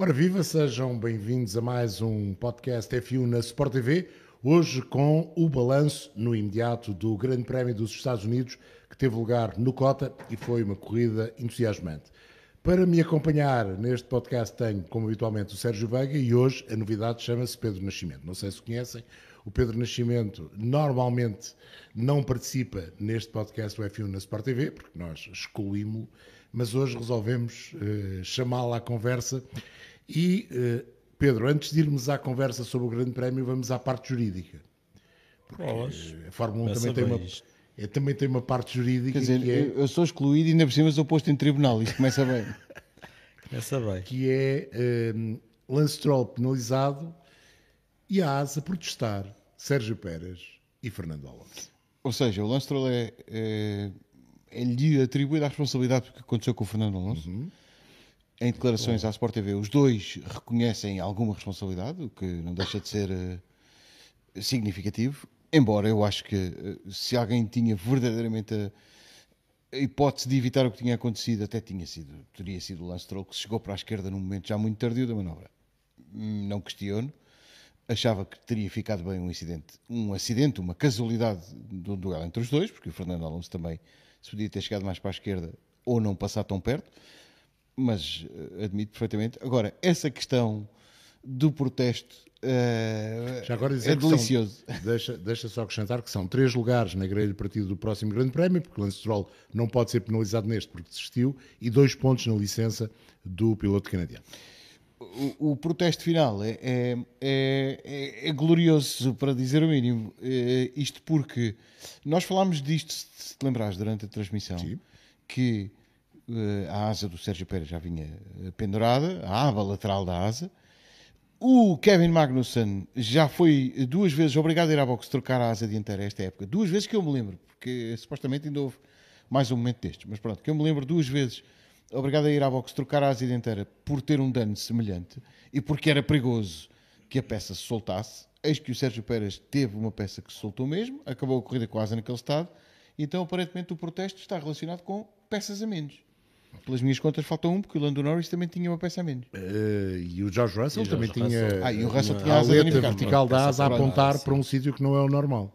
Ora viva, sejam bem-vindos a mais um podcast F1 na Sport TV, hoje com o balanço no imediato do Grande Prémio dos Estados Unidos, que teve lugar no Cota e foi uma corrida entusiasmante. Para me acompanhar neste podcast tenho, como habitualmente, o Sérgio Veiga e hoje a novidade chama-se Pedro Nascimento. Não sei se conhecem, o Pedro Nascimento normalmente não participa neste podcast do F1 na Sport TV, porque nós excluímos-lo, mas hoje resolvemos uh, chamá-lo à conversa. E, uh, Pedro, antes de irmos à conversa sobre o Grande Prémio, vamos à parte jurídica. Porque a Fórmula 1 também tem, uma, é, também tem uma parte jurídica. Quer dizer, é, eu sou excluído e ainda por cima sou posto em tribunal. Isto começa bem. começa bem. Que é um, Lance Stroll penalizado e a ASA protestar Sérgio Pérez e Fernando Alonso. Ou seja, o Lance Stroll é, é, é lhe atribuída a responsabilidade do que aconteceu com o Fernando Alonso. Uhum. Em declarações à Sport TV, os dois reconhecem alguma responsabilidade, o que não deixa de ser uh, significativo. Embora eu acho que uh, se alguém tinha verdadeiramente a, a, hipótese de evitar o que tinha acontecido, até tinha sido, teria sido o Lance Stroll, que chegou para a esquerda num momento já muito tardio da manobra. Hum, não questiono achava que teria ficado bem um incidente, um acidente, uma casualidade do duelo entre os dois, porque o Fernando Alonso também se podia ter chegado mais para a esquerda ou não passar tão perto, mas uh, admito perfeitamente. Agora, essa questão do protesto uh, Já agora é delicioso. São, deixa, deixa só acrescentar que são três lugares na grelha partida do próximo Grande Prémio, porque o Lance Stroll não pode ser penalizado neste porque desistiu, e dois pontos na licença do piloto canadiano o, o, protesto final é, é, é, é, glorioso, para dizer o mínimo. É, isto porque nós falámos disto, se te lembrares, durante a transmissão, Sim. que a asa do Sérgio Pérez já vinha pendurada, a aba lateral da asa. O Kevin Magnussen já foi duas vezes obrigado a ir à boxe trocar a asa dianteira esta época. Duas vezes que eu me lembro, porque supostamente ainda houve mais um momento destes. Mas pronto, que eu me lembro duas vezes obrigado a ir à boxe trocar a asa dianteira por ter um dano semelhante e porque era perigoso que a peça se soltasse. Eis que o Sérgio Pérez teve uma peça que se soltou mesmo, acabou a corrida com a asa naquele estado, então aparentemente o protesto está relacionado com peças a menos. Pelas minhas contas falta um, porque o Lando Norris também tinha uma peça a menos. Uh, e o George Russell e também George tinha, Russell. Ah, e o Russell uma, tinha a asa vertical da asa a apontar para um sítio que não é o normal.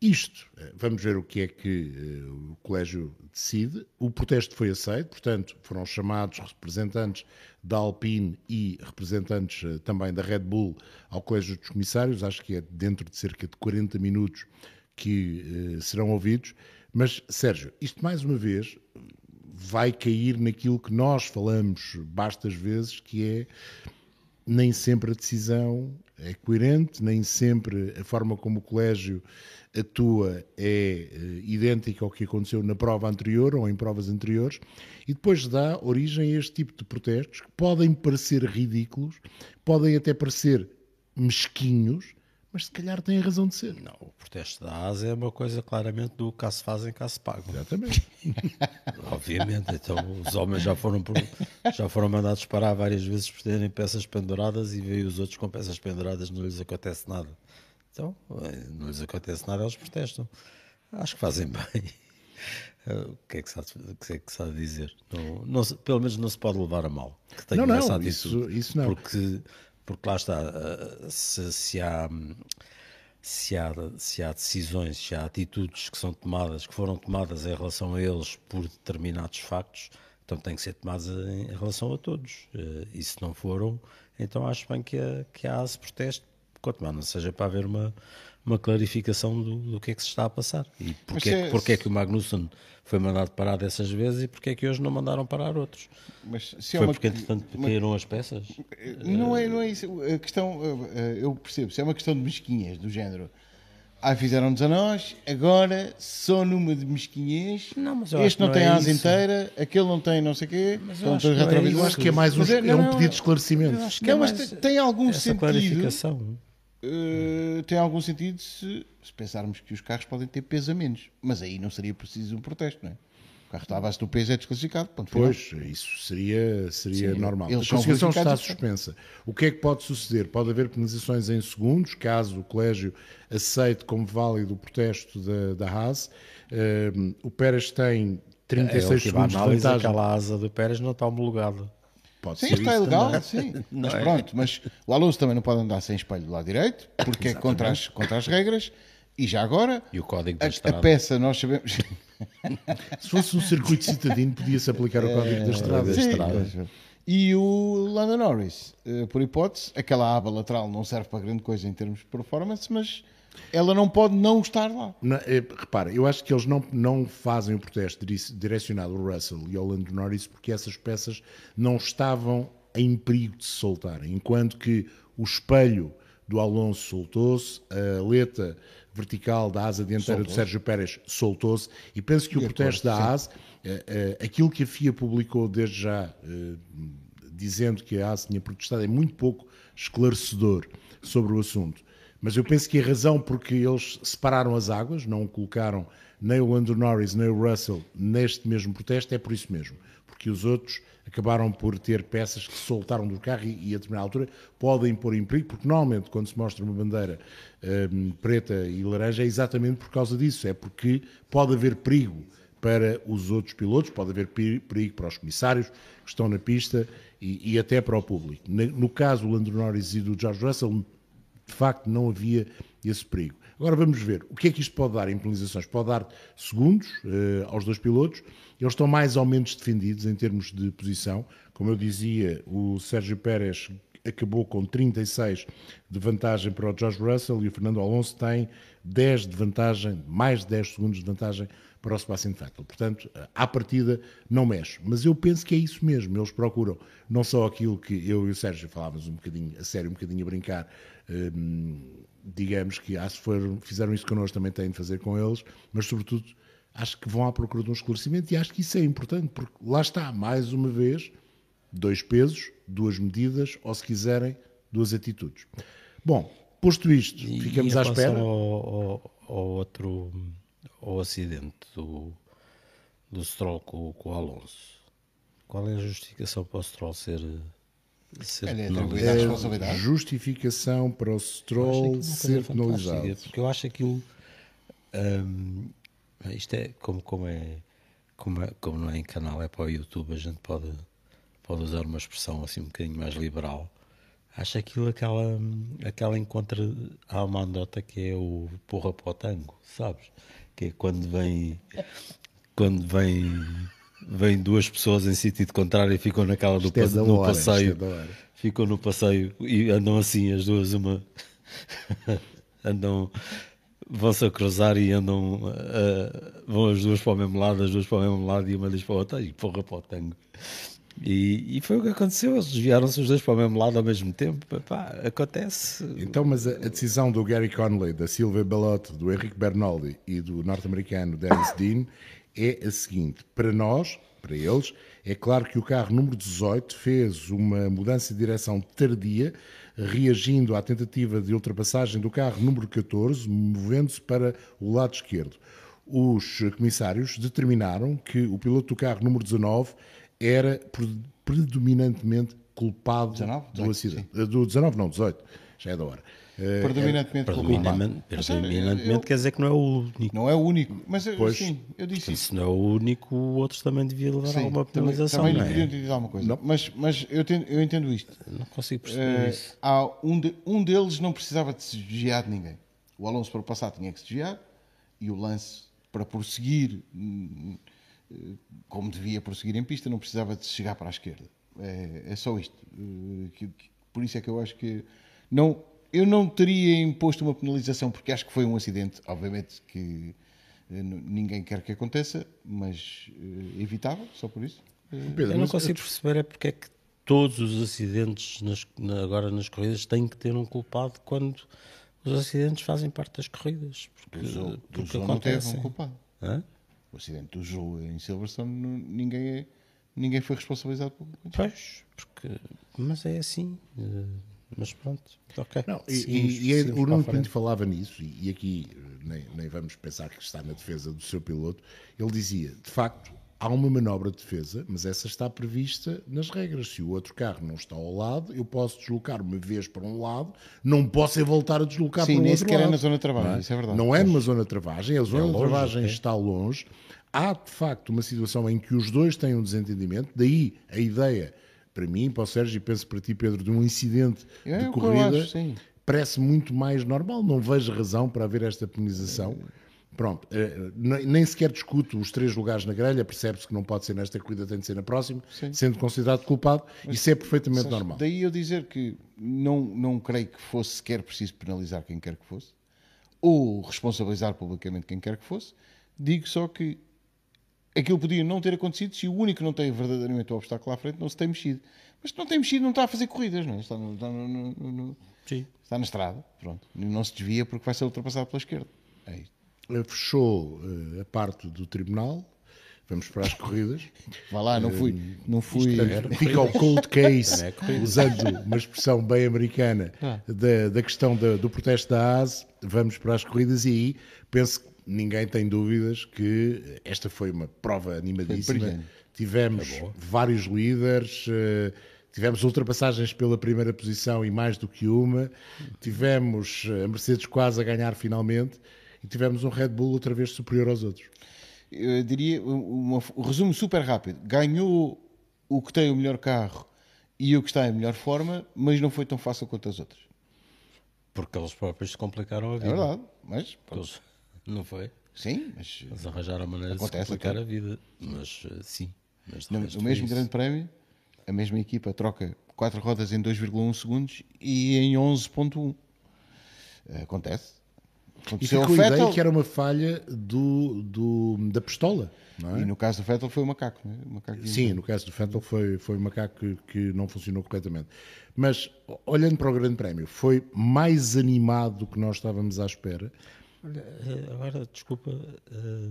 Isto, eh, vamos ver o que é que uh, o Colégio decide. O protesto foi aceito, portanto, foram chamados representantes da Alpine e representantes uh, também da Red Bull ao Colégio dos Comissários. Acho que é dentro de cerca de 40 minutos que uh, serão ouvidos. Mas, Sérgio, isto mais uma vez vai cair naquilo que nós falamos bastas vezes, que é nem sempre a decisão é coerente, nem sempre a forma como o colégio atua é uh, idêntica ao que aconteceu na prova anterior ou em provas anteriores, e depois dá origem a este tipo de protestos que podem parecer ridículos, podem até parecer mesquinhos, mas se calhar têm razão de ser. Não, o protesto da ASA é uma coisa claramente do cá se fazem, cá se pagam. Exatamente. Obviamente, então os homens já foram, por, já foram mandados parar várias vezes por terem peças penduradas e veio os outros com peças penduradas, não lhes acontece nada. Então, não lhes acontece nada, eles protestam. Acho que fazem bem. O que é que se há, que é que se há de dizer? Não, não, pelo menos não se pode levar a mal. Que não, não, isso, isso não. Porque, porque lá está, se, se, há, se, há, se há decisões, se há atitudes que são tomadas, que foram tomadas em relação a eles por determinados factos, então têm que ser tomadas em relação a todos. E se não foram, então acho bem que a, que a ASE proteste quanto mais não seja para haver uma, uma clarificação do, do que é que se está a passar. E porque, é, porque é que o Magnussen foi mandado parar dessas vezes e porque é que hoje não mandaram parar outros. Mas se é foi uma, porque, entretanto, uma, caíram as peças? Não é, não é isso. A questão, eu percebo, se é uma questão de mesquinhas, do género. Ah, fizeram-nos a nós, agora só numa de mesquinhez. Não, este não, não tem é asa inteira, aquele não tem não sei o quê. Mas eu, acho, é eu acho que é mais um, é, é, um pedido de esclarecimento. Não, é mas tem, tem algum sentido. Clarificação uh, tem algum sentido se, se, pensarmos que os carros podem ter peso a menos. Mas aí não seria preciso um protesto, não é? O carro está abaixo do peso é desclassificado. Ponto pois, final. isso seria, seria Sim, normal. A classificação está suspensa. O que é que pode suceder? Pode haver penalizações em segundos, caso o colégio aceite como válido o protesto da, da Haas. Uh, o Pérez tem 36 é, segundos de vantagem. Aquela asa do Pérez não está homologada. Pode sim, está ilegal, também. sim. Mas pronto, mas o Alonso também não pode andar sem espelho do lado direito, porque é contra as, contra as regras. E já agora, E o código da a, a peça nós sabemos. Se fosse um circuito citadino, podia-se aplicar o código da estrada. da Sim, estrada. E o Lando Norris, eh, por hipótese, aquela aba lateral não serve para grande coisa em termos de performance, mas ela não pode não estar lá. Não, é, repara, eu acho que eles não, não fazem o protesto dire- direcionado ao Russell e ao Lando Norris porque essas peças não estavam em perigo de se soltarem. Enquanto que o espelho do Alonso soltou-se, a aleta vertical da asa dianteira do Sérgio Pérez soltou-se e penso que o protesto da eh, eh, aquilo que a FIA publicou desde já, eh, dizendo que a ASE tinha protestado, é muito pouco esclarecedor sobre o assunto. Mas eu penso que a razão porque eles separaram as águas, não colocaram nem o Lando Norris nem o Russell neste mesmo protesto, é por isso mesmo. Porque os outros acabaram por ter peças que soltaram do carro e, e a determinada altura podem pôr em perigo, porque normalmente quando se mostra uma bandeira hum, preta e laranja é exatamente por causa disso, é porque pode haver perigo para os outros pilotos, pode haver peri- perigo para os comissários que estão na pista e, e até para o público. No caso do Lando Norris e do George Russell, de facto não havia esse perigo. Agora vamos ver o que é que isto pode dar em penalizações. Pode dar segundos eh, aos dois pilotos. Eles estão mais ou menos defendidos em termos de posição. Como eu dizia, o Sérgio Pérez acabou com 36 de vantagem para o George Russell e o Fernando Alonso tem 10 de vantagem, mais de 10 segundos de vantagem para o Sebastian Vettel. Portanto, à partida não mexe. Mas eu penso que é isso mesmo. Eles procuram não só aquilo que eu e o Sérgio falávamos um bocadinho a sério, um bocadinho a brincar, hum, digamos que ah, se for, fizeram isso connosco, também têm de fazer com eles, mas sobretudo acho que vão à procura de um esclarecimento e acho que isso é importante, porque lá está, mais uma vez, dois pesos, duas medidas, ou se quiserem, duas atitudes. Bom, posto isto, E- ficamos e à espera. Ao, ao, ao outro ao acidente do, do Stroll com, com o Alonso. Qual é a justificação para o Stroll ser, ser Ele é penalizado? à responsabilidade. Justificação para o acho Stroll ser penalizado. Porque eu acho aquilo. hum, isto é como, como é. Como, é, como não é em canal, é para o YouTube, a gente pode, pode usar uma expressão assim um bocadinho mais liberal. Acho aquilo aquela, aquela encontra. Há uma anedota que é o porra para o tango, sabes? Que é quando vem. Quando vem. Vêm duas pessoas em sentido contrário e ficam naquela do é passe- no hora, passeio é hora. ficam no passeio e andam assim as duas, uma andam vão-se a cruzar e andam ah, vão as duas para o mesmo lado, as duas para o mesmo lado e uma diz para a outra e porra para o tango. E, e foi o que aconteceu, eles desviaram-se os dois para o mesmo lado ao mesmo tempo. Epá, acontece. Então, mas a, a decisão do Gary Conley, da Silvia Bellotte, do Henrique Bernoldi e do norte-americano Dennis Dean é a seguinte: para nós, para eles, é claro que o carro número 18 fez uma mudança de direção tardia, reagindo à tentativa de ultrapassagem do carro número 14, movendo-se para o lado esquerdo. Os comissários determinaram que o piloto do carro número 19 era pre- predominantemente culpado 19? do 18, acidente. Eh, Do 19, não, 18, já é da hora. Eh, Predominantemente culpado. Predominantemente, predominantemente eu- quer dizer que não é o único. Não é o único, mas eu- Pois. sim, eu disse isso. Se não é o único, outros também deviam levar Sim, alguma também, penalização. também não lhe é? dito alguma coisa. Mas, mas eu, entendo, eu entendo isto. Não consigo perceber Eh, isso. há um, de- um deles não precisava de se desviar de ninguém. O Alonso para passar tinha que se desviar e o Lance para prosseguir hum, eh, como devia prosseguir em pista não precisava de chegar para a esquerda. É, é só isto. Eh, que- que- por isso é que eu acho que não, eu não teria imposto uma penalização porque acho que foi um acidente, obviamente que eh, ninguém quer que aconteça, mas eh, evitável, só por isso. Eh, Pedro, Eu não consigo perceber é porque é que todos os acidentes nas- na- agora nas corridas têm que ter um culpado quando os acidentes fazem parte das corridas. Porque, porque Zou não teve acontecem. um culpado. Hã? O acidente do Zou em Silverstone, não- ninguém, é- ninguém foi responsabilizado por Pois, porque, mas é assim. eh, Mas pronto, ok. Não, e, Seguimos- e- e é- seguimos o Nuno. Pinto falava nisso, e, e aqui nem, nem vamos pensar que está na defesa do seu piloto. Ele dizia: de facto, há uma manobra de defesa, mas essa está prevista nas regras. Se o outro carro não está ao lado, eu posso deslocar uma vez para um lado, não posso é voltar a deslocar Sim, para o nem outro sequer é na zona de travagem, não isso é verdade. Não é numa zona de travagem, a zona de longe, travagem é. está longe. Há, de facto, uma situação em que os dois têm um desentendimento, daí a ideia para mim, para o Sérgio e penso para ti, Pedro, de um incidente É de corrida, acho, sim. parece muito mais normal. Não vejo razão para haver esta penalização. Pronto, eh, ne- nem sequer discuto os três lugares na grelha, percebe-se que não pode ser nesta corrida, tem de ser na próxima, sendo considerado culpado, isso é perfeitamente Sabes, normal. Daí eu dizer que não, não creio que fosse sequer preciso penalizar quem quer que fosse, ou responsabilizar publicamente quem quer que fosse. Digo só que aquilo podia não ter acontecido se o único que não tem verdadeiramente o obstáculo à frente não se tem mexido. Mas se não tem mexido, não está a fazer corridas, não é? Está, no- está no- no- Sim. está na estrada, pronto. Não se desvia porque vai ser ultrapassado pela esquerda. É isto. Eh, Fechou eh, a parte do tribunal, vamos para as corridas. Vá lá, não fui. Não fui. Portanto, fica o cold case, é corrida. usando uma expressão bem americana Ah. da, da questão da- do protesto da ASE, vamos para as corridas e aí penso que ninguém tem dúvidas que esta foi uma prova animadíssima. Tivemos vários líderes, eh, tivemos ultrapassagens pela primeira posição e mais do que uma, tivemos eh, a Mercedes quase a ganhar finalmente e tivemos um Red Bull outra vez superior aos outros. eu diria um um resumo super rápido. Ganhou o que tem o melhor carro e o que está em melhor forma, mas não foi tão fácil quanto as outras. Porque eles próprios se complicaram a vida. É verdade, mas Eles- não foi? sim, mas Eles arranjaram a maneira Acontece de se complicar a vida. Mas eh, sim. Mas no foi mesmo isso. grande prémio, a mesma equipa troca quatro rodas em 2,1 segundos e em 11.1. Acontece. E Aconteceu ficou ao a Vettel. que era uma falha do, do- da pistola, não é? E no caso do Vettel foi o macaco, não é? O macaco de- Sim, no caso do Vettel foi, foi o macaco que, que não funcionou corretamente. Mas, olhando para o Grande Prémio, foi mais animado do que nós estávamos à espera. Olha, eh, agora, desculpa, eh,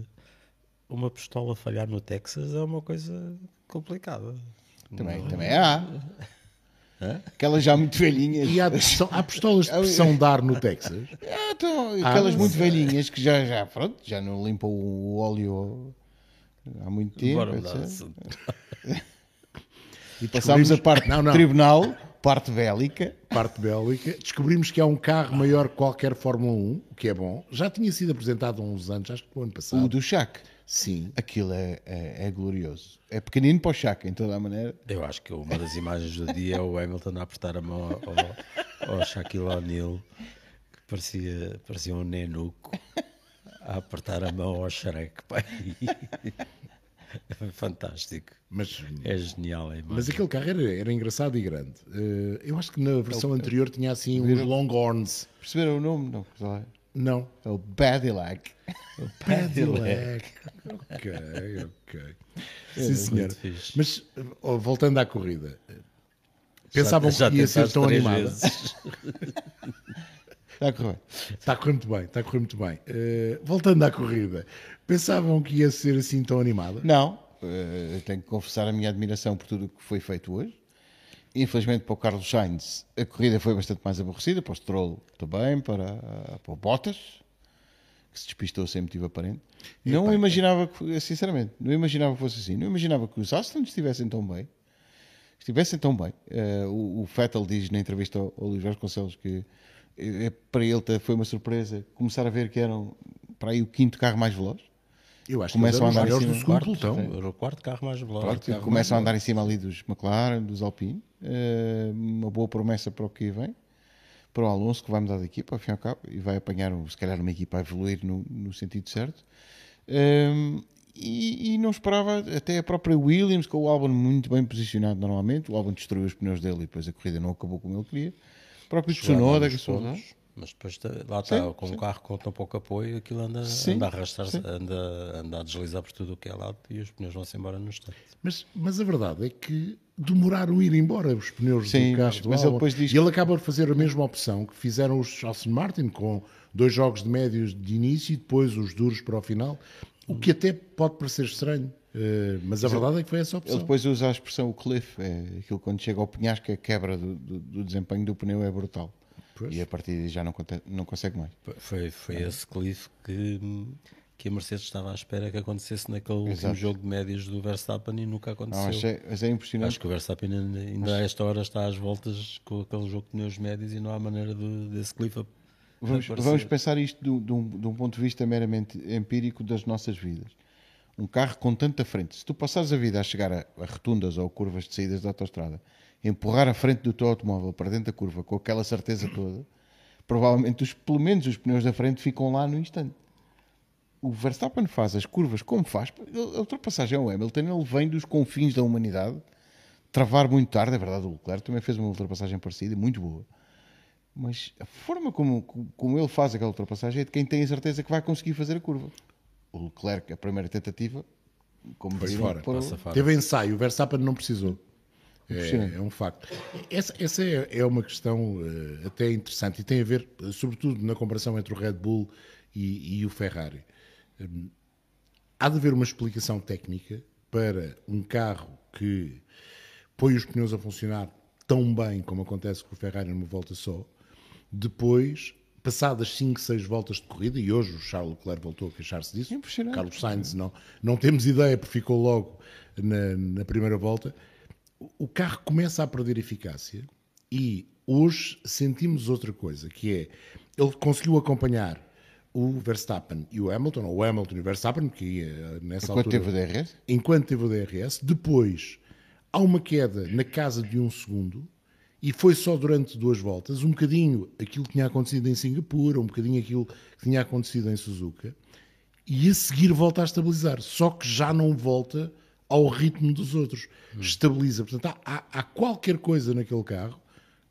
uma pistola falhar no Texas é uma coisa complicada. Também, também há. Aquelas já muito velhinhas. E há, são- há pistolas de pressão de ar no Texas. Ah, então, aquelas Ah, muito velhinhas que já, já, pronto, já não limpam o óleo há muito tempo. Bora. E Passámos a parte não, não, tribunal, parte bélica. parte bélica. Descobrimos que há um carro maior que qualquer Fórmula 1, o que é bom. Já tinha sido apresentado há uns anos, acho que no ano passado. O do Chac. Sim. Aquilo é, é, é glorioso. É pequenino para o Chac, em toda a maneira. Eu acho que uma das imagens do dia é o Hamilton a apertar a mão ao, ao Shaquille O'Neal, que parecia, parecia um nenuco, a apertar a mão ao Shrek. Fantástico. Mas, É genial a imagem. mas aquele carro era, era engraçado e grande. Eh, eu acho que na versão anterior tinha assim uns longhorns. Perceberam o nome? Não. Não. é o Badillac. Cadillac. ok, ok. Sim, senhor. Mas, voltando à corrida, pensavam já que ia ser tão animada. Está a correr. Está a correr muito bem, está a correr muito bem. Eh, voltando à corrida, pensavam que ia ser assim tão animada? Não, eu tenho que confessar a minha admiração por tudo o que foi feito hoje. Infelizmente para o Carlos Sainz a corrida foi bastante mais aborrecida, para o Stroll também, para, para o Bottas, que se despistou sem motivo aparente. Não imaginava, que, sinceramente, não imaginava que fosse assim. Não imaginava que os Aston estivessem tão bem. Estivessem tão bem. Eh, o, o Vettel diz na entrevista ao, ao Luís Vasconcelos que eh, para ele foi uma surpresa começar a ver que eram para aí o quinto carro mais veloz. Eu acho Começam que a eles eram andar os cima do do segundo quarto, pelotão. Era o quarto carro mais veloz. Pronto, carro começam a mais andar em cima ali dos McLaren, dos Alpine. Eh, uma boa promessa para o que vem. Para o Alonso, que vai mudar de equipa, ao fim e ao cabo, e vai apanhar, se calhar, uma equipa a evoluir no, no sentido certo. Eh, e, e não esperava até a própria Williams, com o Albon muito bem posicionado normalmente. O Albon destruiu os pneus dele e depois a corrida não acabou como ele queria. O próprio Tsunoda, que sou pontos, mas depois tá- lá está, Sim, com um carro com tão pouco apoio, aquilo anda, Sim, anda a arrastar-se, anda, anda a deslizar por tudo o que é lado e os pneus vão-se embora no instante. Mas, mas a verdade é que demoraram a ir embora os pneus Sim, do carro mas- do mas ele depois diz E ele acaba de fazer a mesma opção que fizeram os Aston Martin com dois jogos de médios de início e depois os duros para o final, o que até pode parecer estranho. eh, mas a verdade é que foi essa Ele opção. depois usa a expressão o cliff, é aquilo quando chega ao penhasco, a quebra do, do- do desempenho do pneu é brutal. Pois. E a partir daí já não, não consegue mais. Foi, foi esse cliff que, que a Mercedes estava à espera que acontecesse naquele último Exato. jogo de médios do Verstappen e nunca Não, aconteceu. mas, é, mas é impressionante. Acho que o Verstappen ainda, ainda a esta hora está às voltas com aquele jogo de pneus médios e não há maneira de, desse cliff a- Vamos, vamos pensar isto de, um- de um, de um ponto de vista meramente empírico das nossas vidas. um carro com tanta frente, se tu passares a vida a chegar a, a rotundas ou curvas de saídas da autostrada, empurrar a frente do teu automóvel para dentro da curva com aquela certeza toda, provavelmente os, pelo menos os pneus da frente ficam lá no instante. O Verstappen faz as curvas como faz. A ultrapassagem ao Hamilton ele vem dos confins da humanidade travar muito tarde, é verdade. O Leclerc também fez uma ultrapassagem parecida, muito boa. Mas a forma como, como ele faz aquela ultrapassagem é de quem tem a certeza que vai conseguir fazer a curva. O Leclerc, a primeira tentativa, como viram, fora, por... teve ensaio, o Verstappen não precisou. É, é, um facto. Essa, essa é, é, uma questão uh, até interessante e tem a ver, sobretudo, na comparação entre o Red Bull e, e o Ferrari. Um, há de haver uma explicação técnica para um carro que põe os pneus a funcionar tão bem como acontece com o Ferrari numa volta só, depois, passadas 5, 6 voltas de corrida, e hoje o Charles Leclerc voltou a queixar-se disso, Carlos Sainz não, não temos ideia porque ficou logo na, na primeira volta, o carro começa a perder eficácia e hoje sentimos outra coisa, que é, ele conseguiu acompanhar o Verstappen e o Hamilton, ou o Hamilton e o Verstappen, que ia nessa enquanto altura... Enquanto teve o DRS? Enquanto teve o DRS. Depois, há uma queda na casa de um segundo, e foi só durante duas voltas, um bocadinho aquilo que tinha acontecido em Singapura, um bocadinho aquilo que tinha acontecido em Suzuka, e a seguir volta a estabilizar, só que já não volta ao ritmo dos outros, hum. estabiliza. Portanto, há, há, qualquer coisa naquele carro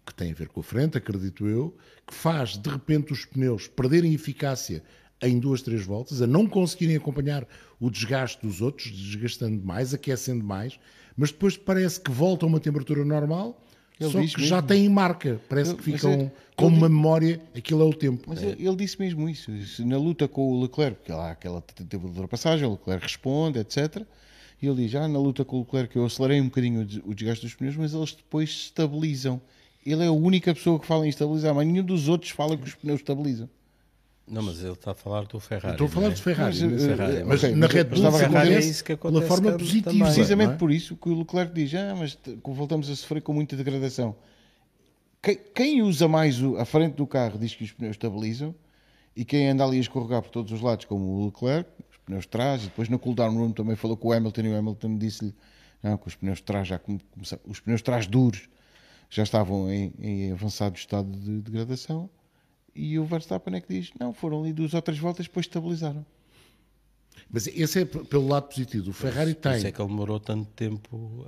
que tem a ver com a frente, acredito eu, que faz de repente os pneus perderem eficácia em duas, três voltas, a não conseguirem acompanhar o desgaste dos outros, desgastando mais, aquecendo mais, mas depois parece que volta a uma temperatura normal, ele só que mesmo. já têm marca, parece ele, que ficam ele, com uma memória, aquilo é o tempo. Mas é. ele, disse mesmo isso, na luta com o Leclerc, porque lá aquela tentativa de ultrapassagem, o Leclerc responde, etc., e ele diz, já ah, na luta com o Leclerc eu acelerei um bocadinho o desgaste dos pneus, mas eles depois estabilizam. Ele é a única pessoa que fala em estabilizar, mas nenhum dos outros fala que os pneus estabilizam. Não, mas ele está a falar do Ferrari. Estou a falar é? do Ferrari. Mas, Ferrari, mas, mas na Red Bull Ferrari é isso que acontece pela forma positiva. Também, precisamente é? por isso que o Leclerc diz, ah, mas voltamos a sofrer com muita degradação. Quem, quem usa mais a frente do carro diz que os pneus estabilizam e quem anda ali a escorregar por todos os lados, como o Leclerc, os pneus de trás, e depois no cooldown room também falou com o Hamilton e o Hamilton disse-lhe não, que os pneus de trás já começaram, os pneus de trás duros já estavam em, em avançado estado de degradação e o Verstappen é que diz, não, foram ali duas ou três voltas depois estabilizaram. Mas esse é pelo lado positivo. O Ferrari tem. Isso é que ele demorou tanto tempo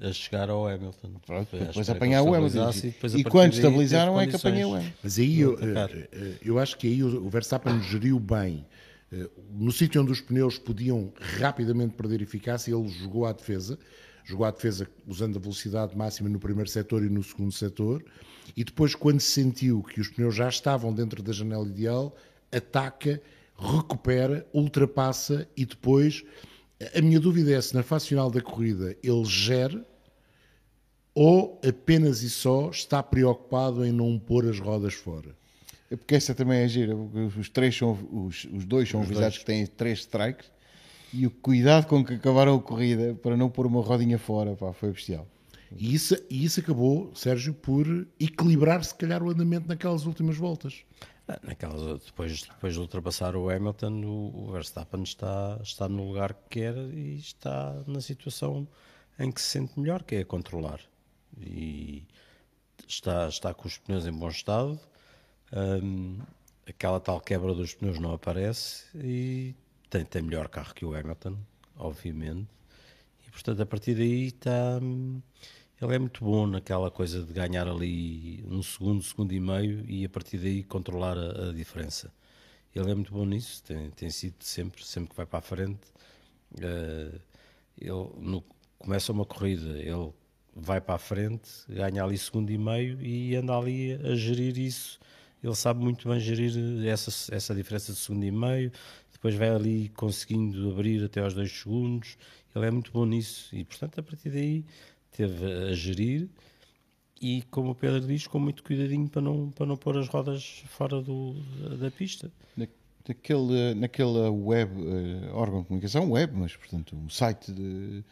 a, a chegar ao Hamilton. Pronto, depois apanhar o Hamilton. E, e quando estabilizaram é que apanhei o Hamilton. Mas aí eu, eh, eh, eu acho que aí o Verstappen geriu bem. Eh, no sítio onde os pneus podiam rapidamente perder eficácia, ele jogou à defesa. Jogou à defesa usando a velocidade máxima no primeiro setor e no segundo setor. E depois, quando sentiu que os pneus já estavam dentro da janela ideal, ataca recupera, ultrapassa e depois. A minha dúvida é se na fase final da corrida ele gera ou apenas e só está preocupado em não pôr as rodas fora. É porque essa também é gira. Os, três são, os, os dois são os dois. que têm três strikes e o cuidado com que acabaram a corrida para não pôr uma rodinha fora pá, foi bestial. E isso, e isso acabou, Sérgio, por equilibrar se calhar o andamento naquelas últimas voltas. Ah, naquelas, depois, depois de ultrapassar o Hamilton, o, o Verstappen está, está no lugar que quer e está na situação em que se sente melhor, que é controlar. E está, está com os pneus em bom estado, um, aquela tal quebra dos pneus não aparece e tem, tem melhor carro que o Hamilton, obviamente. E portanto, a partir daí está. Ele é muito bom naquela coisa de ganhar ali um segundo, segundo e meio e a partir daí controlar a, a diferença. Ele é muito bom nisso, tem, tem, sido sempre, sempre que vai para a frente. Uh, ele no, começa uma corrida, ele vai para a frente, ganha ali segundo e meio e anda ali a gerir isso. Ele sabe muito bem gerir essa, essa diferença de segundo e meio, depois vai ali conseguindo abrir até aos dois segundos. Ele é muito bom nisso e, portanto, a partir daí teve a gerir e, como o Pedro diz, com muito cuidadinho para não, para não pôr as rodas fora do, da, pista. Naquele, naquela web, uh, órgão de comunicação, web, mas portanto, um site de,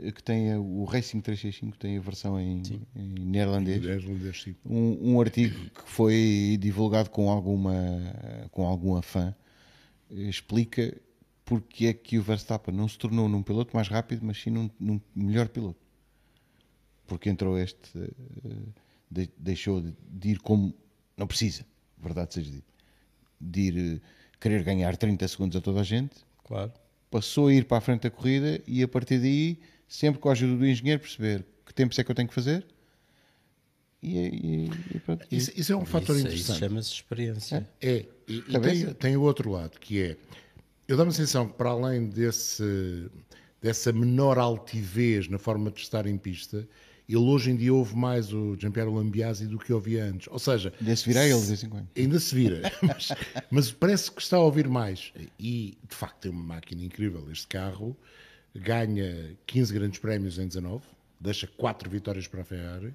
eh, que tem o Racing 365, tem a versão em, em neerlandês. Um, um artigo que foi divulgado com alguma, com algum afã explica porque é que o Verstappen não se tornou num piloto mais rápido, mas sim num, num melhor piloto. Porque entrou este, uh, de, deixou de, de, ir como não precisa, verdade seja dito, de ir uh, querer ganhar 30 segundos a toda a gente. Claro. Passou a ir para a frente da corrida e a partir daí, sempre com a ajuda do engenheiro, perceber que tempos é que eu tenho que fazer. E, e, e pronto. Isso, isso, é um fator isso, interessante. Isso chama-se experiência. É, é e, e tem, tem o outro lado, que é eu dou-me a sensação que, para além desse, dessa menor altivez na forma de estar em pista, ele hoje em dia ouve mais o Giampiero Lambiasi do que ouvia antes. Ou seja, ainda se vira ele de vez em quando. Ainda se vira, mas, mas, parece que está a ouvir mais. E de facto é uma máquina incrível. Este carro ganha 15 grandes prémios em 19, deixa 4 vitórias para a Ferrari.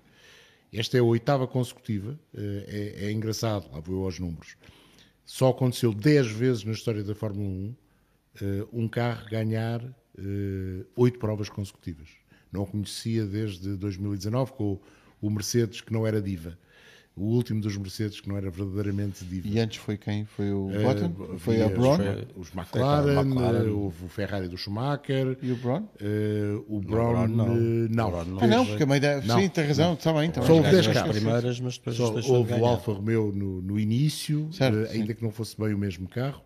Esta é a oitava consecutiva. É, é, é engraçado, lá vou eu aos números. Só aconteceu 10 vezes na história da Fórmula 1 uh, um carro ganhar uh, oito provas consecutivas. Não o conhecia desde 2019 com o Mercedes, que não era diva o último dos Mercedes que não era verdadeiramente diva. E antes foi quem? Foi o uh, Button? Foi a Braun? Os McLaren, McLaren. houve o Ferrari do Schumacher. E o Braun? Uh, o Braun, não. Uh, não. não. Ah, não, porque a meia não. Sim, tem razão, está bem. Tá Só houve 10 carros. primeiras, mas depois Só houve o Alfa Romeo no, no início, certo, ainda que não fosse bem o mesmo carro.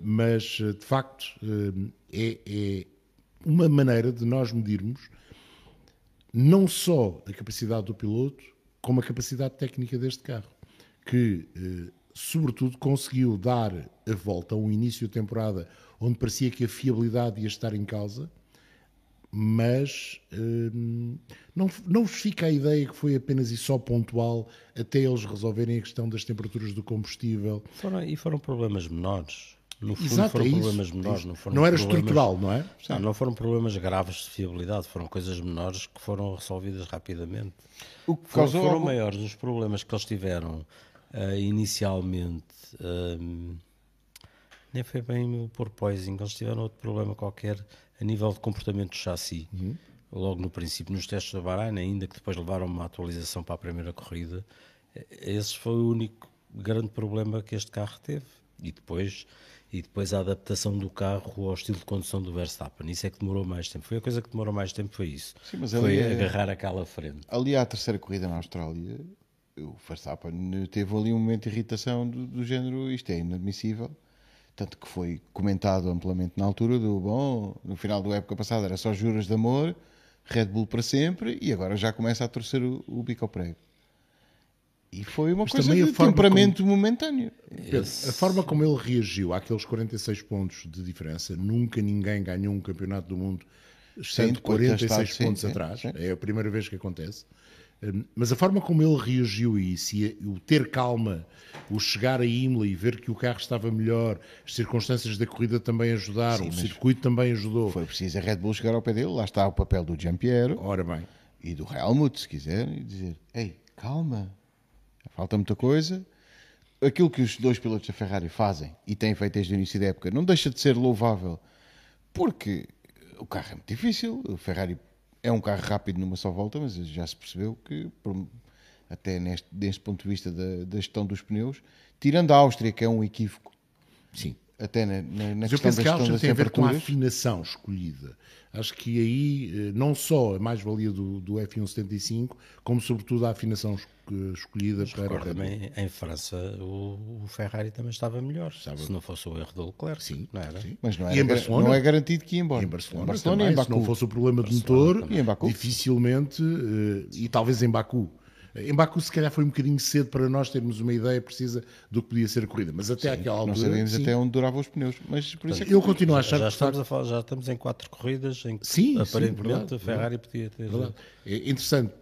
mas, de facto, é, é uma maneira de nós medirmos não só a capacidade do piloto, como a capacidade técnica deste carro, que, eh, sobretudo, conseguiu dar a volta a um início de temporada onde parecia que a fiabilidade ia estar em causa, mas eh, não, não vos fica a ideia que foi apenas e só pontual até eles resolverem a questão das temperaturas do combustível. Foram, e foram problemas menores. No fundo Exato, foram é problemas isso, menores. É não, foram não era estrutural, não é? Não, não foram problemas graves de fiabilidade, foram coisas menores que foram resolvidas rapidamente. O que causou foram algum... maiores os problemas que eles tiveram uh, inicialmente. Uh, nem foi bem o porpoising, eles tiveram outro problema qualquer a nível de comportamento do chassi. Uhum. Logo no princípio, nos testes da Bahrein, ainda que depois levaram uma atualização para a primeira corrida, esse foi o único grande problema que este carro teve. E depois e depois a adaptação do carro ao estilo de condução do Verstappen. Isso é que demorou mais tempo. Foi a coisa que demorou mais tempo, foi isso. Sim, foi é... agarrar aquela frente. Ali à terceira corrida na Austrália, o Verstappen teve ali um momento de irritação do, do género, isto é inadmissível. Tanto que foi comentado amplamente na altura do, bom, no final da época passada era só juras de amor, Red Bull para sempre, e agora já começa a torcer o, o bico ao prego. E foi uma Mas coisa de temperamento como... momentâneo. Pedro, a forma como ele reagiu àqueles 46 pontos de diferença, nunca ninguém ganhou um campeonato do mundo estando 46 estado, pontos sim, atrás. Sim. É a primeira vez que acontece. Hum, mas a forma como ele reagiu a isso, e o ter calma, o chegar a Imola e ver que o carro estava melhor, as circunstâncias da corrida também ajudaram, o circuito também ajudou. Foi preciso a Red Bull chegar ao pé dele, lá está o papel do Giampiero Ora bem. e do Helmut, se quiser, e dizer: Ei, calma, falta muita coisa. Aquilo que os dois pilotos da Ferrari fazem e têm feito desde o início da época não deixa de ser louvável, porque o carro é muito difícil. O Ferrari é um carro rápido numa só volta, mas já se percebeu que, até neste, deste ponto de vista da, da gestão dos pneus, tirando a Áustria, que é um equívoco, sim, até na, na, Mas eu penso que a Áustria tem a ver com a afinação escolhida. Acho que aí, eh, não só a mais-valia do, do F175, como sobretudo a afinação escolhida Mas para também em França o, o, Ferrari também estava melhor, estava... se não fosse o erro do Leclerc. Sim, não era? Sim. Mas não, era, Barcelona, não é garantido que ia embora. em Barcelona, em Barcelona também, e em Baku. se não fosse o problema de motor, dificilmente, eh, e talvez em Baku em Baku, se calhar, foi um bocadinho cedo para nós termos uma ideia precisa do que podia ser a corrida, mas até sim, aquela altura. Não sabíamos sim. até onde duravam os pneus. Mas por isso é que eu continuo a achar já, estamos a falar, já estamos em quatro corridas em que sim, aparentemente sim, a Ferrari podia ter. Verdade. É interessante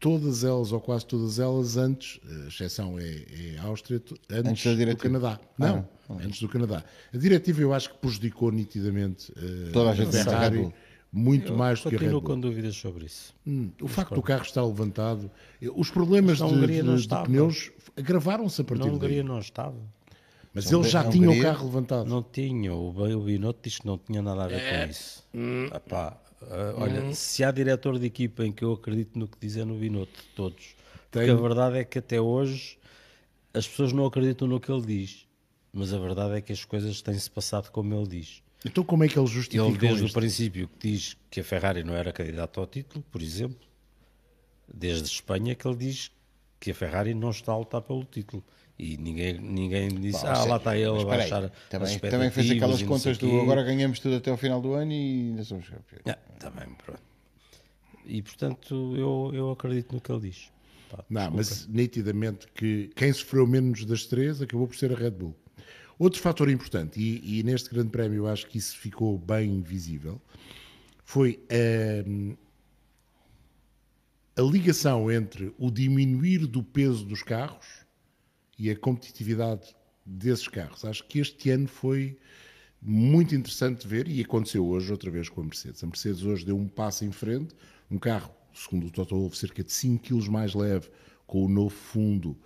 todas elas, ou quase todas elas, antes, a exceção é, é a Áustria, antes, antes do Canadá. Ah, não, ah, antes do Canadá. A diretiva eu acho que prejudicou nitidamente uh, toda a gente a Ferrari muito eu mais do que a Red Bull. com dúvidas sobre isso. Hum, o facto do carro estar levantado, os problemas de, de, de pneus agravaram-se a partir daí. A Hungria não estava. Mas eles já tinham o carro levantado. Não tinham. O Binotto diz que não tinha nada a ver é. com isso. Hum. Epá, uh, olha, hum. se há diretor de equipa em que eu acredito no que dizem no Binotto, todos. Tem. Porque a verdade é que até hoje as pessoas não acreditam no que ele diz. mas a verdade é que as coisas têm-se passado como ele diz. Então como é que ele justifica Ele desde isto? o princípio que diz que a Ferrari não era candidata ao título, por exemplo, desde Espanha que ele diz que a Ferrari não está a lutar pelo título. E ninguém, ninguém disse, ah, lá está ele a baixar também, as também fez aquelas não contas do quê. agora ganhamos tudo até ao final do ano e ainda somos campeões. Ah, também, pronto. E portanto, eu, eu acredito no que ele diz. Pá, Não, desculpa. mas nitidamente que quem sofreu menos das três acabou por ser a Red Bull. Outro fator importante, e, e neste Grande Prémio eu acho que isso ficou bem visível, foi hum, a ligação entre o diminuir do peso dos carros e a competitividade desses carros. Acho que este ano foi muito interessante ver e aconteceu hoje outra vez com a Mercedes. A Mercedes hoje deu um passo em frente, um carro, segundo o Toto Wolff, cerca de 5 kg mais leve, com o novo fundo,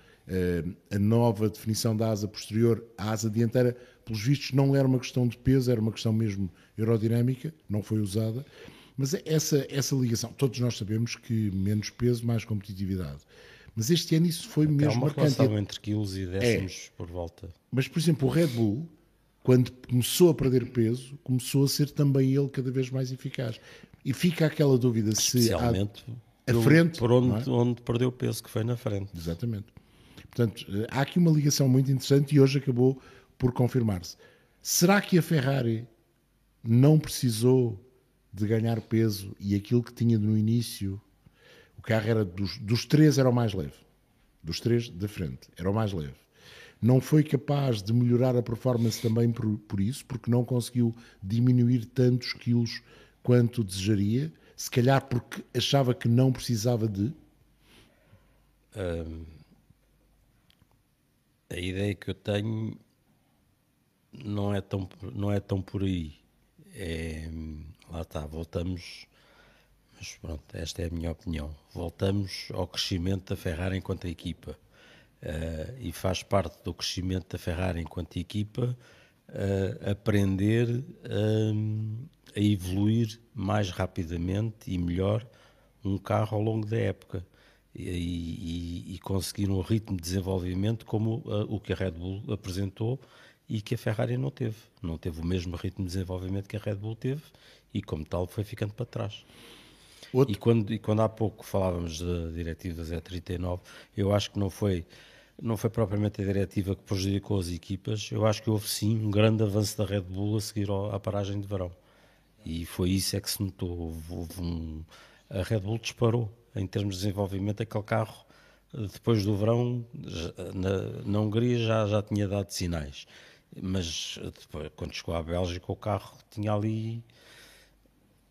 a nova definição da asa posterior, a asa dianteira, pelos vistos não era uma questão de peso, era uma questão mesmo aerodinâmica, não foi usada. Mas essa, essa ligação, todos nós sabemos que menos peso, mais competitividade. Mas este ano isso foi Há mesmo uma marcante. entre quilos e décimos por volta. Mas, por exemplo, o Red Bull, quando começou a perder peso, começou a ser também ele cada vez mais eficaz. E fica aquela dúvida se. Especialmente a frente, por onde, onde perdeu peso, que foi na frente. Exatamente. Portanto, eh, há aqui uma ligação muito interessante e hoje acabou por confirmar-se. Será que a Ferrari não precisou de ganhar peso e aquilo que tinha no início, o carro era dos, dos três era o mais leve, dos três da frente, era o mais leve. Não foi capaz de melhorar a performance também por, por isso, porque não conseguiu diminuir tantos quilos quanto desejaria, se calhar porque achava que não precisava de. A ideia que eu tenho não é tão, não é tão por aí. É, lá está, voltamos. Mas pronto, esta é a minha opinião. Voltamos ao crescimento da Ferrari enquanto equipa. Eh, e faz parte do crescimento da Ferrari enquanto equipa eh, aprender hum, a evoluir mais rapidamente e melhor um carro ao longo da época e, e- e conseguir um ritmo de desenvolvimento como uh, o que a Red Bull apresentou e que a Ferrari não teve. Não teve o mesmo ritmo de desenvolvimento que a Red Bull teve e, como tal, foi ficando para trás. Outro, E quando, e quando há pouco falávamos da diretiva Z39, eu acho que não foi, não foi propriamente a diretiva que prejudicou as equipas, eu acho que houve sim um grande avanço da Red Bull a seguir à paragem de verão. E foi isso é que se notou. Houve, houve um, a Red Bull disparou em termos de desenvolvimento. Aquele carro, eh, depois do verão, na, na Hungria já, já tinha dado sinais. Mas depois, quando chegou à Bélgica, o carro tinha ali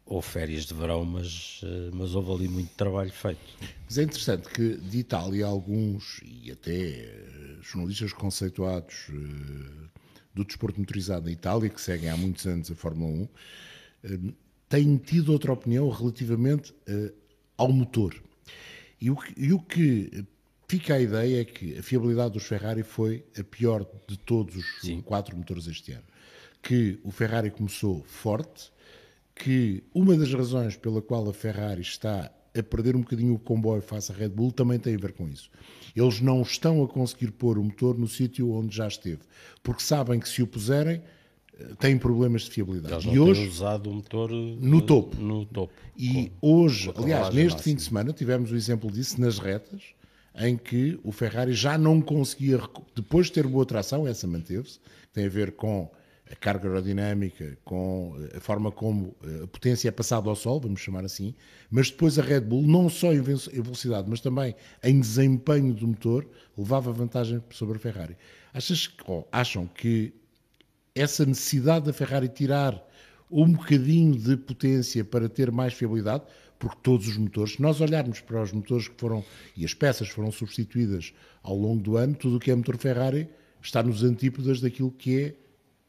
ou férias de verão, mas, eh, mas houve ali muito trabalho feito. Mas é interessante que de Itália alguns, e até eh, jornalistas conceituados eh, do desporto motorizado na Itália, que seguem há muitos anos a Fórmula 1, eh, têm tido outra opinião relativamente ao motor. E o, que, e o que fica a ideia é que a fiabilidade dos Ferrari foi a pior de todos os quatro motores este ano. Que o Ferrari começou forte, que uma das razões pela qual a Ferrari está a perder um bocadinho o comboio face à Red Bull também tem a ver com isso. Eles não estão a conseguir pôr o motor no sítio onde já esteve, porque sabem que se o puserem têm problemas de fiabilidade. Eles e não têm hoje usado o motor eh, No topo. No topo. e Com- hoje, com aliás, neste fim máxima. de semana, tivemos o exemplo disso nas retas, em que o Ferrari já não conseguia, depois de ter boa tração, essa manteve-se, tem a ver com a carga aerodinâmica, com eh, a forma como eh, a potência é passada ao sol, vamos chamar assim, mas depois a Red Bull, não só em velocidade, mas também em desempenho do motor, levava vantagem sobre a Ferrari. Achas, acham que essa necessidade da Ferrari tirar um bocadinho de potência para ter mais fiabilidade, porque todos os motores, se nós olharmos para os motores que foram e as peças foram substituídas ao longo do ano, tudo o que é motor Ferrari está nos antípodas daquilo que é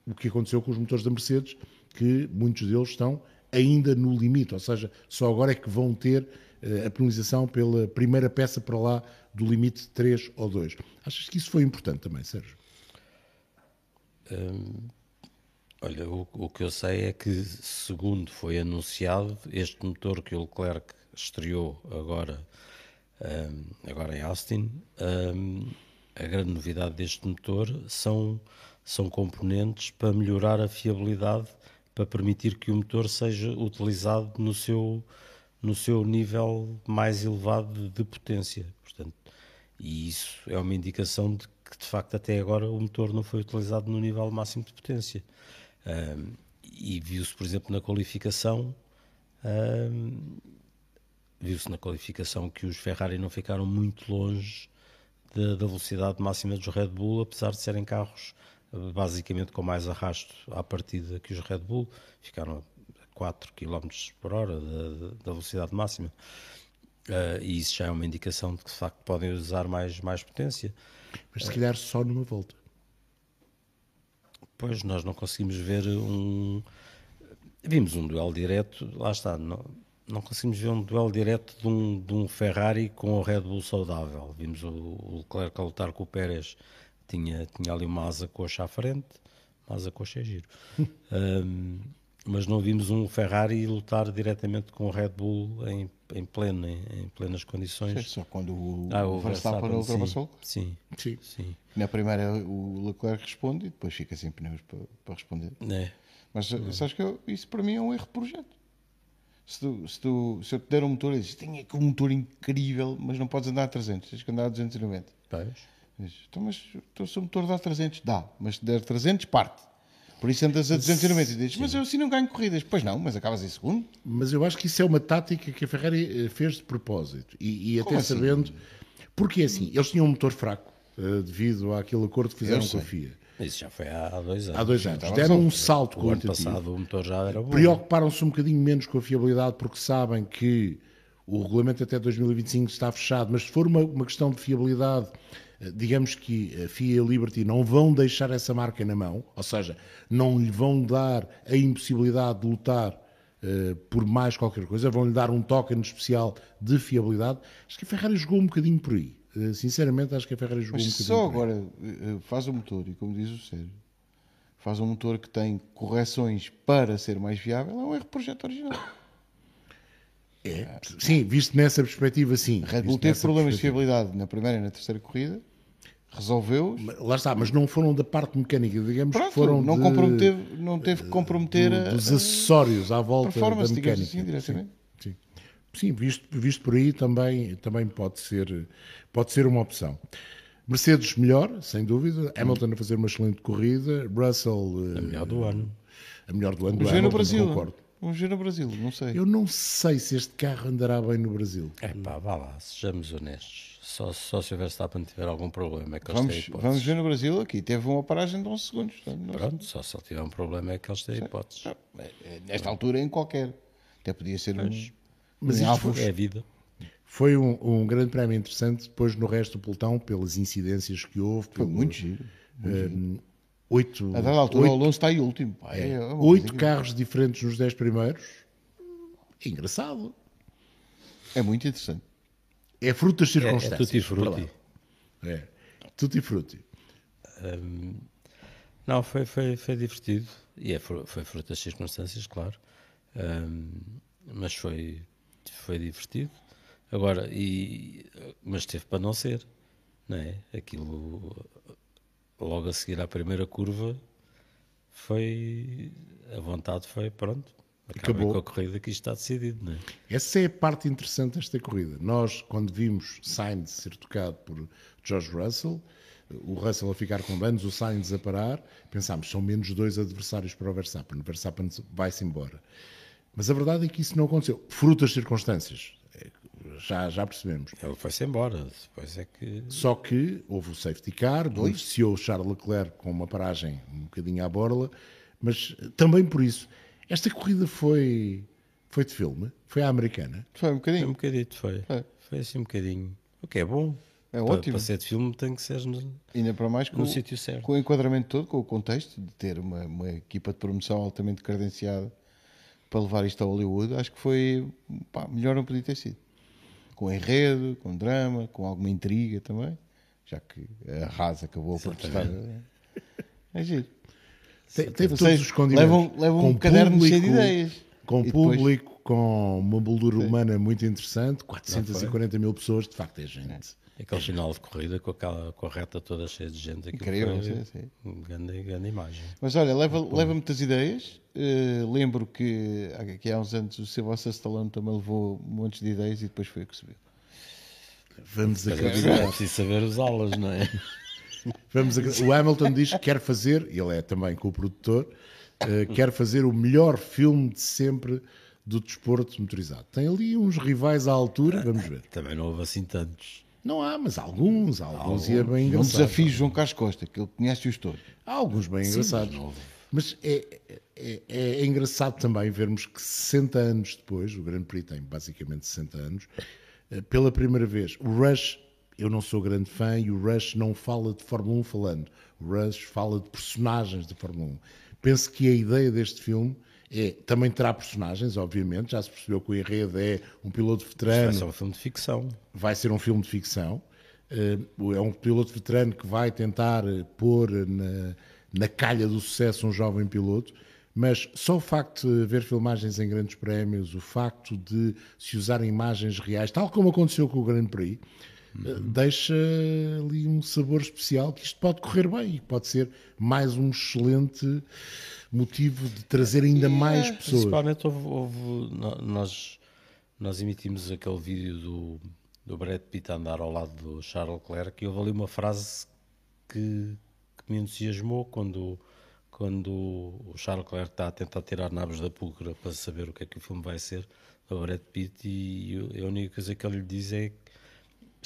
o que aconteceu com os motores da Mercedes, que muitos deles estão ainda no limite, ou seja, só agora é que vão ter eh, a penalização pela primeira peça para lá do limite 3 ou 2. Achas que isso foi importante também, Sérgio? Olha, o, o que eu sei é que, segundo foi anunciado, este motor que o Leclerc estreou agora, ahm, agora em Austin, ahm, a grande novidade deste motor são são componentes para melhorar a fiabilidade, para permitir que o motor seja utilizado no seu, no seu nível mais elevado de potência. Portanto, e isso é uma indicação de de facto, até agora o motor não foi utilizado no nível máximo de potência. Um, e viu-se, por exemplo, na qualificação, um, viu-se na qualificação que os Ferrari não ficaram muito longe da, da velocidade máxima dos Red Bull, apesar de serem carros basicamente com mais arrasto à partida que os Red Bull, ficaram a 4 km por hora da, da velocidade máxima. Uh, e isso já é uma indicação de que de facto podem usar mais, mais potência. Mas se calhar só numa volta. Pois nós não conseguimos ver um. Vimos um duelo direto, lá está, não, não conseguimos ver um duelo direto de um, de um Ferrari com o Red Bull saudável. Vimos o, o Leclerc a lutar com o Pérez tinha, tinha ali uma asa coxa à frente, uma asa coxa é giro. um, mas não vimos um Ferrari lutar diretamente com o Red Bull em, em, pleno, em, em plenas condições. Sim, só quando o, ah, o Verstappen ultrapassou. Sim, sim, sim. Na primeira o Leclerc responde e depois fica sem pneus para, para responder. É. Mas é. sabes que eu, isso para mim é um erro de projeto. Se, tu, se, tu, se eu te der um motor e dizes, tenho aqui um motor incrível, mas não podes andar a 300, tens que andar a 290. Pois. Então, mas então, se o motor dá 300, dá, mas se der 300, parte. Por isso andas a 290 e dizes, mas eu assim não ganho corridas. Pois não, mas acabas em segundo. Mas eu acho que isso é uma tática que a Ferrari eh, fez de propósito. E, e até assim? sabendo. Porque assim, eles tinham um motor fraco uh, devido àquele acordo que fizeram com a FIA. Isso já foi há dois anos. Há dois anos. Deram um salto o ano passado o motor já era bom. Preocuparam-se um bocadinho menos com a fiabilidade porque sabem que o regulamento até 2025 está fechado, mas se for uma, uma questão de fiabilidade eh, digamos que a FIA e a Liberty não vão deixar essa marca na mão, ou seja, não lhe vão dar a impossibilidade de lutar uh, por mais qualquer coisa, vão-lhe dar um token especial de fiabilidade. Acho que a Ferrari jogou um bocadinho por aí. Uh, sinceramente, acho que a Ferrari jogou Mas um bocadinho só agora faz o um motor, e como diz o Sérgio, faz um motor que tem correções para ser mais viável, é um erro projeto original. É, sim, visto nessa perspectiva, sim. Red Bull teve problemas de fiabilidade na primeira e na terceira corrida, resolveu. Lá está, mas não foram da parte mecânica, digamos Pronto, que foram. Não, de, não teve que comprometer do, dos acessórios à volta da mecânica. Assim, diretamente. Sim, sim. sim, visto, visto por aí também, também pode, ser, pode ser uma opção. Mercedes melhor, sem dúvida. Hamilton a fazer uma excelente corrida. Russell. A melhor do ano. A melhor do ano. Do no Brasil. Concordo. Vamos ver no Brasil, não sei. Eu não sei se este carro andará bem no Brasil. É pá, vá lá, sejamos honestos. Só, só se o Verstappen tiver algum problema é que vamos, eles têm Vamos ver no Brasil aqui, teve uma paragem de 11 segundos. Pronto, só se ele tiver um problema é que eles têm hipóteses. É, é, nesta altura, em qualquer. Até podia ser mas, um. Mas isto foi, é a vida. Foi um, um, grande prémio interessante, depois no resto do pelotão, pelas incidências que houve. Foi pelo, muito giro. Muito um, giro oito. A dada altura, oito, o Alonso está aí último. é, é oito carros diferentes nos dez primeiros. É engraçado. É muito interessante. É frutas circunstâncias. É, é tutti frutti. É, tutti frutti. Um, não, foi, foi, foi divertido. E é, foi frutas circunstâncias, claro. Um, mas foi, foi divertido. Agora, e, mas teve para não ser. Não é? Aquilo logo a seguir à primeira curva, foi a vontade foi pronto. Acabou com a corrida que está decidido, não é? Essa é a parte interessante desta corrida. Nós, quando vimos Sainz ser tocado por George Russell, o Russell a ficar com danos, o Sainz a parar, pensámos, são menos dois adversários para o Verstappen, o Verstappen vai-se embora. Mas a verdade é que isso não aconteceu. Frutas circunstâncias já, já percebemos. Ele foi-se embora, depois é que... Só que houve o safety car, beneficiou Charles Leclerc com uma paragem um bocadinho à borla, mas também por isso, esta corrida foi, foi de filme, foi a americana. Foi um bocadinho. Foi um bocadinho, foi. É. Foi assim um bocadinho. O que é bom. É para, ótimo. Para ser de filme tem que ser no, Ainda para mais com, no sítio certo. Com o enquadramento todo, com o contexto de ter uma, uma equipa de promoção altamente credenciada para levar isto a Hollywood, acho que foi pá, melhor não podia ter sido com enredo, com drama, com alguma intriga também, já que a Haas acabou por testar. É giro. Te, teve todos os condimentos. Levam, levam um caderno cheio de ideias. Com e público, depois... com uma moldura humana muito interessante, 440 mil pessoas, de facto é gente. Aquele final de corrida com aquela correta toda cheia de gente. Incrível, sim, sim. Grande, grande imagem. Mas olha, leva, leva muitas ideias. Uh, lembro que, que há uns anos o Sylvester Stallone também levou montes de ideias e depois foi o que subiu. Vamos acreditar. É preciso saber usá-las, não é? Vamos O Hamilton diz que quer fazer, ele é também co-produtor, uh, quer fazer o melhor filme de sempre do desporto motorizado. Tem ali uns rivais à altura, vamos ver. Também não houve assim tantos. Não há, mas alguns, alguns, e é bem engraçado. Um desafio João Carlos Costa, que ele conhece-os todos. Há alguns bem Sim, engraçados. Mas, mas é, é, é, é, engraçado também vermos que 60 anos depois, o Grande Prix tem basicamente 60 anos, eh, pela primeira vez, o Rush, eu não sou grande fã e o Rush não fala de Fórmula 1 falando. O Rush fala de personagens de Fórmula 1. Penso que a ideia deste filme é, também terá personagens, obviamente, já se percebeu que o enredo é um piloto veterano. Vai ser um filme de ficção. Vai ser um filme de ficção. Eh, é um piloto veterano que vai tentar eh, pôr na, na calha do sucesso um jovem piloto. Mas só o facto de ver filmagens em grandes prémios, o facto de se usarem imagens reais, tal como aconteceu com o Grande Prix, uhum. deixa ali um sabor especial que isto pode correr bem e pode ser mais um excelente motivo de trazer ainda mais pessoas. Principalmente houve, houve, nós, nós emitimos aquele vídeo do, do Brad Pitt a andar ao lado do Charles Leclerc e houve ali uma frase que, que me entusiasmou quando, quando o Charles Leclerc está a tentar tirar naves da pulcra para saber o que é que o filme vai ser do Brad Pitt e a única coisa que ele lhe diz é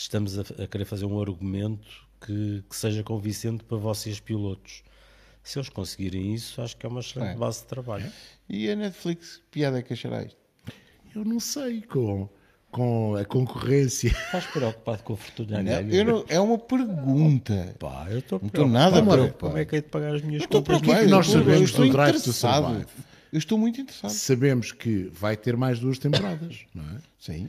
estamos a, a querer fazer um argumento que, que seja convincente para vocês pilotos se eles conseguirem isso, acho que é uma excelente é. base de trabalho. E a Netflix, piada é que achará isto? Eu não sei, com, com a concorrência. Estás preocupado com a fortuna não, eu não, É uma pergunta. Pá, eu estou Não estou nada preocupado. Como é que é de pagar as minhas eu é que nós sabemos do Drive to Survive? Eu estou muito interessado. Sabemos que vai ter mais duas temporadas, não é? Sim.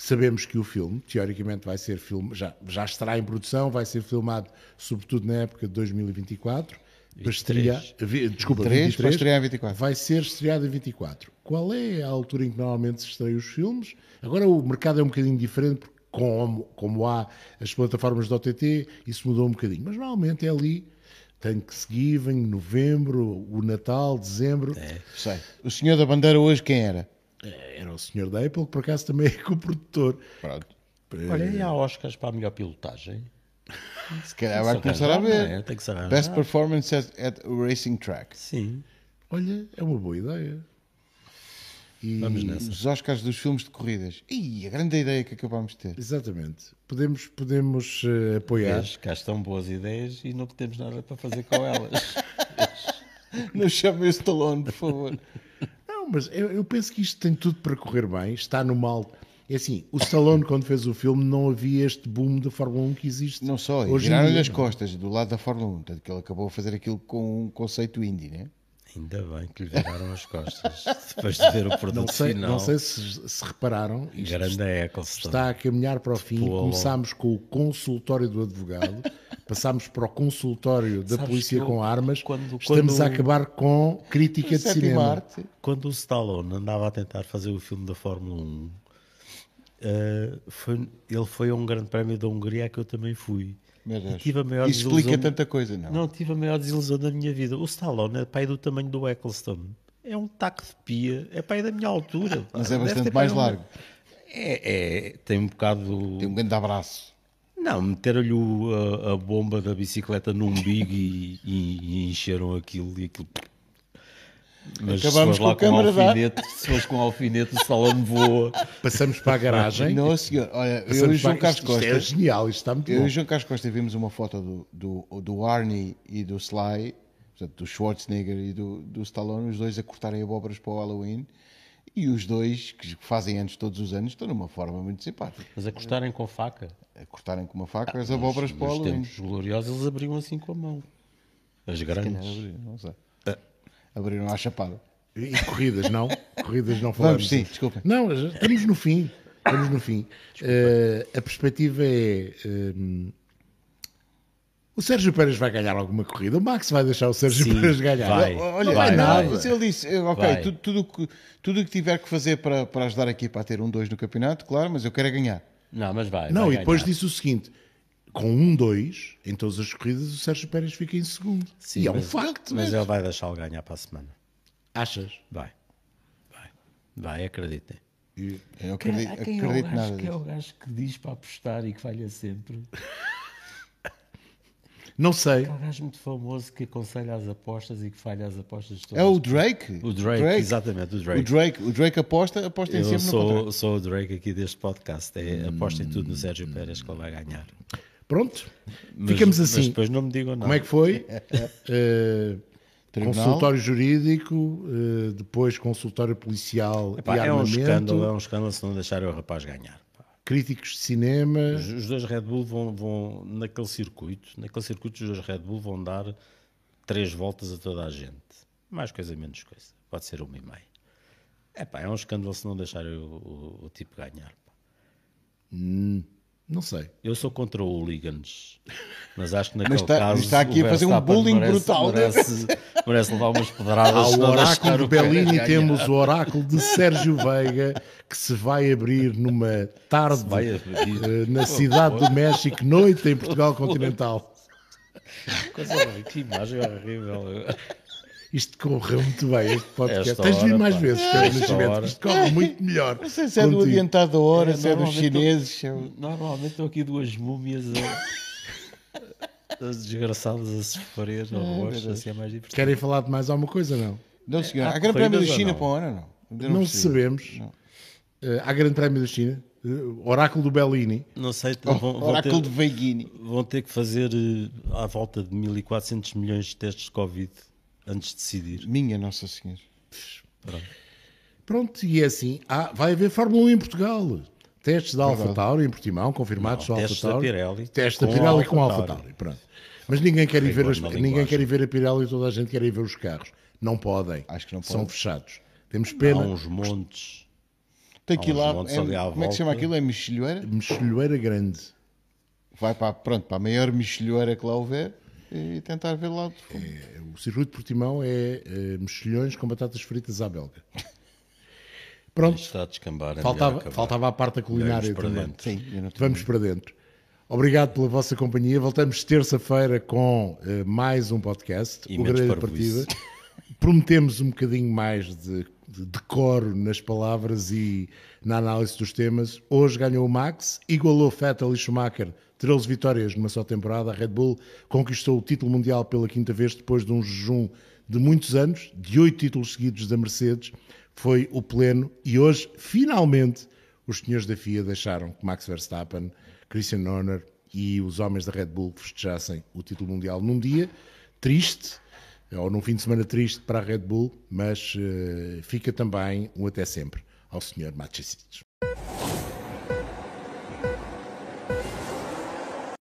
Sabemos que o filme, teoricamente, vai ser filme, já, já estará em produção, vai ser filmado sobretudo na época de 2024 para estrear, desculpa, 3, 23, para estrear 24. vai ser estreado em 24. Qual é a altura em que normalmente se estreiam os filmes? Agora o mercado é um bocadinho diferente, porque como, como há as plataformas do OTT, isso mudou um bocadinho. Mas normalmente é ali, tem que seguir, vem novembro, o Natal, dezembro. É, sei. O senhor da bandeira hoje quem era? É, era o senhor da Apple, que por acaso também é co-produtor. Pronto. Olha, e há Oscars para a melhor pilotagem? Se calhar vai começar a ver. É? Tem que Best performance at, at racing track. Sim. Olha, é uma boa ideia. E Vamos nessa. os Oscars dos filmes de corridas. Ih, a grande ideia que acabamos de ter. Exatamente. Podemos, podemos uh, apoiar. Vês, cá estão boas ideias e não temos nada para fazer com elas. não chame o Stallone, por favor. Não, mas eu, eu penso que isto tem tudo para correr bem. Está no mal é assim, o Stallone, quando fez o filme, não havia este boom da Fórmula 1 que existe. Não só, viraram-lhe as costas do lado da Fórmula 1, tanto que ele acabou a fazer aquilo com um conceito indie, né? Ainda bem que lhe viraram as costas depois de ver o produto não sei, final. Não sei se, se repararam. Grande é Eccleston. Está a caminhar para o fim. Começámos com o consultório do advogado, passámos para o consultório da Sabes polícia com armas. Quando, Estamos quando, a acabar com crítica de cinema. Arte. Quando o Stallone andava a tentar fazer o filme da Fórmula 1, Uh, foi, ele foi a um grande prémio da Hungria que eu também fui. E tive a maior Isso explica tanta coisa, não? Não, tive a maior desilusão da minha vida. O Stallone é pai do tamanho do Eccleston. É um taco de pia, é pai da minha altura. Mas é bastante mais largo. É, é, tem um bocado. Tem um grande abraço. Não, meteram-lhe a, a, bomba da bicicleta no umbigo e, e, e encheram aquilo e aquilo mas Acabamos se com câmara com alfinete, Se fores com alfinete, o salão voa. Passamos para a garagem. Não, senhor. Olha, Passamos eu e o João Carlos Costa. Isto é genial, isto está muito eu bom. e o João Carlos Costa vimos uma foto do, do, do Arnie e do Sly, portanto, do Schwarzenegger e do, do Stallone, os dois a cortarem abóboras para o Halloween. E os dois, que fazem anos todos os anos, estão numa forma muito simpática. Mas a cortarem com faca? A cortarem com uma faca ah, as abóboras para o Halloween. Nos tempos gloriosos eles abriam assim com a mão. As grandes. Abriram, não sei. Abriram à chapada. E corridas, não? Corridas não falamos. Vamos, sim, desculpa. Não, estamos no fim. Estamos no fim. Uh, a perspectiva é. Um, o Sérgio Pérez vai ganhar alguma corrida. O Max vai deixar o Sérgio Sim, Pérez ganhar. Vai, Olha, não vai, nada. Mas ele disse: Ok, tudo, tudo, que, tudo que tiver que fazer para, para ajudar a equipa a ter um 2 no campeonato, claro, mas eu quero é ganhar. Não, mas vai. Não, vai e depois ganhar. disse o seguinte: com um 2 em todas as corridas, o Sérgio Pérez fica em segundo. Sim, e é um mas- facto. Mas né? ele vai deixá-lo ganhar para a semana. Achas? Vai. Vai. Vai, acreditem. Eu acredito, Quem é o acredito gajo nada que é o gajo que diz para apostar e que falha sempre? Não sei. É um gajo muito famoso que aconselha as apostas e que falha as apostas todas. É o Drake? O Drake, exatamente, o Drake. O Drake, o Drake aposta, aposta em Eu sempre no contrário. sou, sou o Drake aqui deste podcast. É, apostem tudo no Sérgio Pérez que ele vai ganhar. Pronto. Mas- Ficamos Mas assim. depois não me digam nada. Como é que foi? Tribunal. consultório jurídico, eh, depois consultório policial Epá, e é um armamento, escândalo, é um escândalo se não deixarem o rapaz ganhar. pá. críticos de cinema. Os, os dois Red Bull vão, vão naquele circuito, naquele circuito os dois Red Bull vão dar três voltas a toda a gente. Mais coisa, menos coisa. Pode ser uma e meia. Epá, é um escândalo se não deixarem o, o- o tipo ganhar. pá. Não sei. Eu sou contra o hooligans, mas acho que naquele está- caso está aqui o a fazer um bullying merece, brutal, né? Merece, merece levar umas pedradas. Se não oráculo de o Bellini temos o oráculo de Sérgio Veiga que se vai abrir numa tarde abrir. eh, na cidade do México, noite em Portugal continental. Coisa horrível, que imagem horrível. Isto correu muito bem, este podcast. Esta Tens de vir hora, mais pá. vezes, Pedro Nascimento. hora. Isto corre muito melhor. Não sei se é do contigo. adiantado da hora, É, se é dos chineses. se é Normalmente estão aqui duas múmias a... as desgraçadas a sofrer no rosto, assim é mais divertido. Querem falar de mais alguma coisa, não? Não, senhor. Há Há grande prémio da China não? para o ano, não? Não, percebi. sabemos. Não. Eh, há grande prémio da China. Eh, oráculo do Bellini. Não sei, Oh, vão, vão, Oráculo ter, de Veiguini. vão ter que fazer eh, à volta de 1400 milhões de testes de Covid antes de decidir. Minha Nossa Senhora. Pronto, e é assim. Ah, vai haver Fórmula 1 em Portugal. Testes da Alfa Tauri em Portimão, confirmados Não, da testes Alfa da Tauri. Pirelli Testes da com Pirelli com a Alfa AlphaTauri. Tauri. Pronto. Mas ninguém quer ir ver, as, ninguém quer ir ver a Pirelli e toda a gente quer ir ver os carros. Não podem. Acho que não São pode. fechados. Temos Há pena. uns montes. Tem que ir lá. é- como é que se chama aquilo? É mexilhoeira? Mexilhoeira grande. Vai para, pronto, para a maior mexilhoeira que lá houver e tentar ver lá de fundo. O circuito de Portimão é eh, mexilhões com batatas fritas à belga. Pronto, está a descambar. é faltava, faltava a parte da culinária Vamos para também. dentro. Sim, eu não tenho- Vamos para dentro. Obrigado pela vossa companhia. Voltamos terça-feira com eh, mais um podcast, E o Grelha. Partida. Prometemos um bocadinho mais de, de decoro nas palavras e na análise dos temas. Hoje ganhou o Max, igualou Vettel e Schumacher, 13 vitórias numa só temporada. A Red Bull conquistou o título mundial pela quinta vez depois de um jejum de muitos anos, de oito títulos seguidos da Mercedes. Foi o pleno e hoje, finalmente, os senhores da FIA deixaram que Max Verstappen, Christian Horner e os homens da Red Bull festejassem o título mundial num dia triste, ou num fim de semana triste para a Red Bull, mas eh, fica também um até sempre ao senhor Machisic.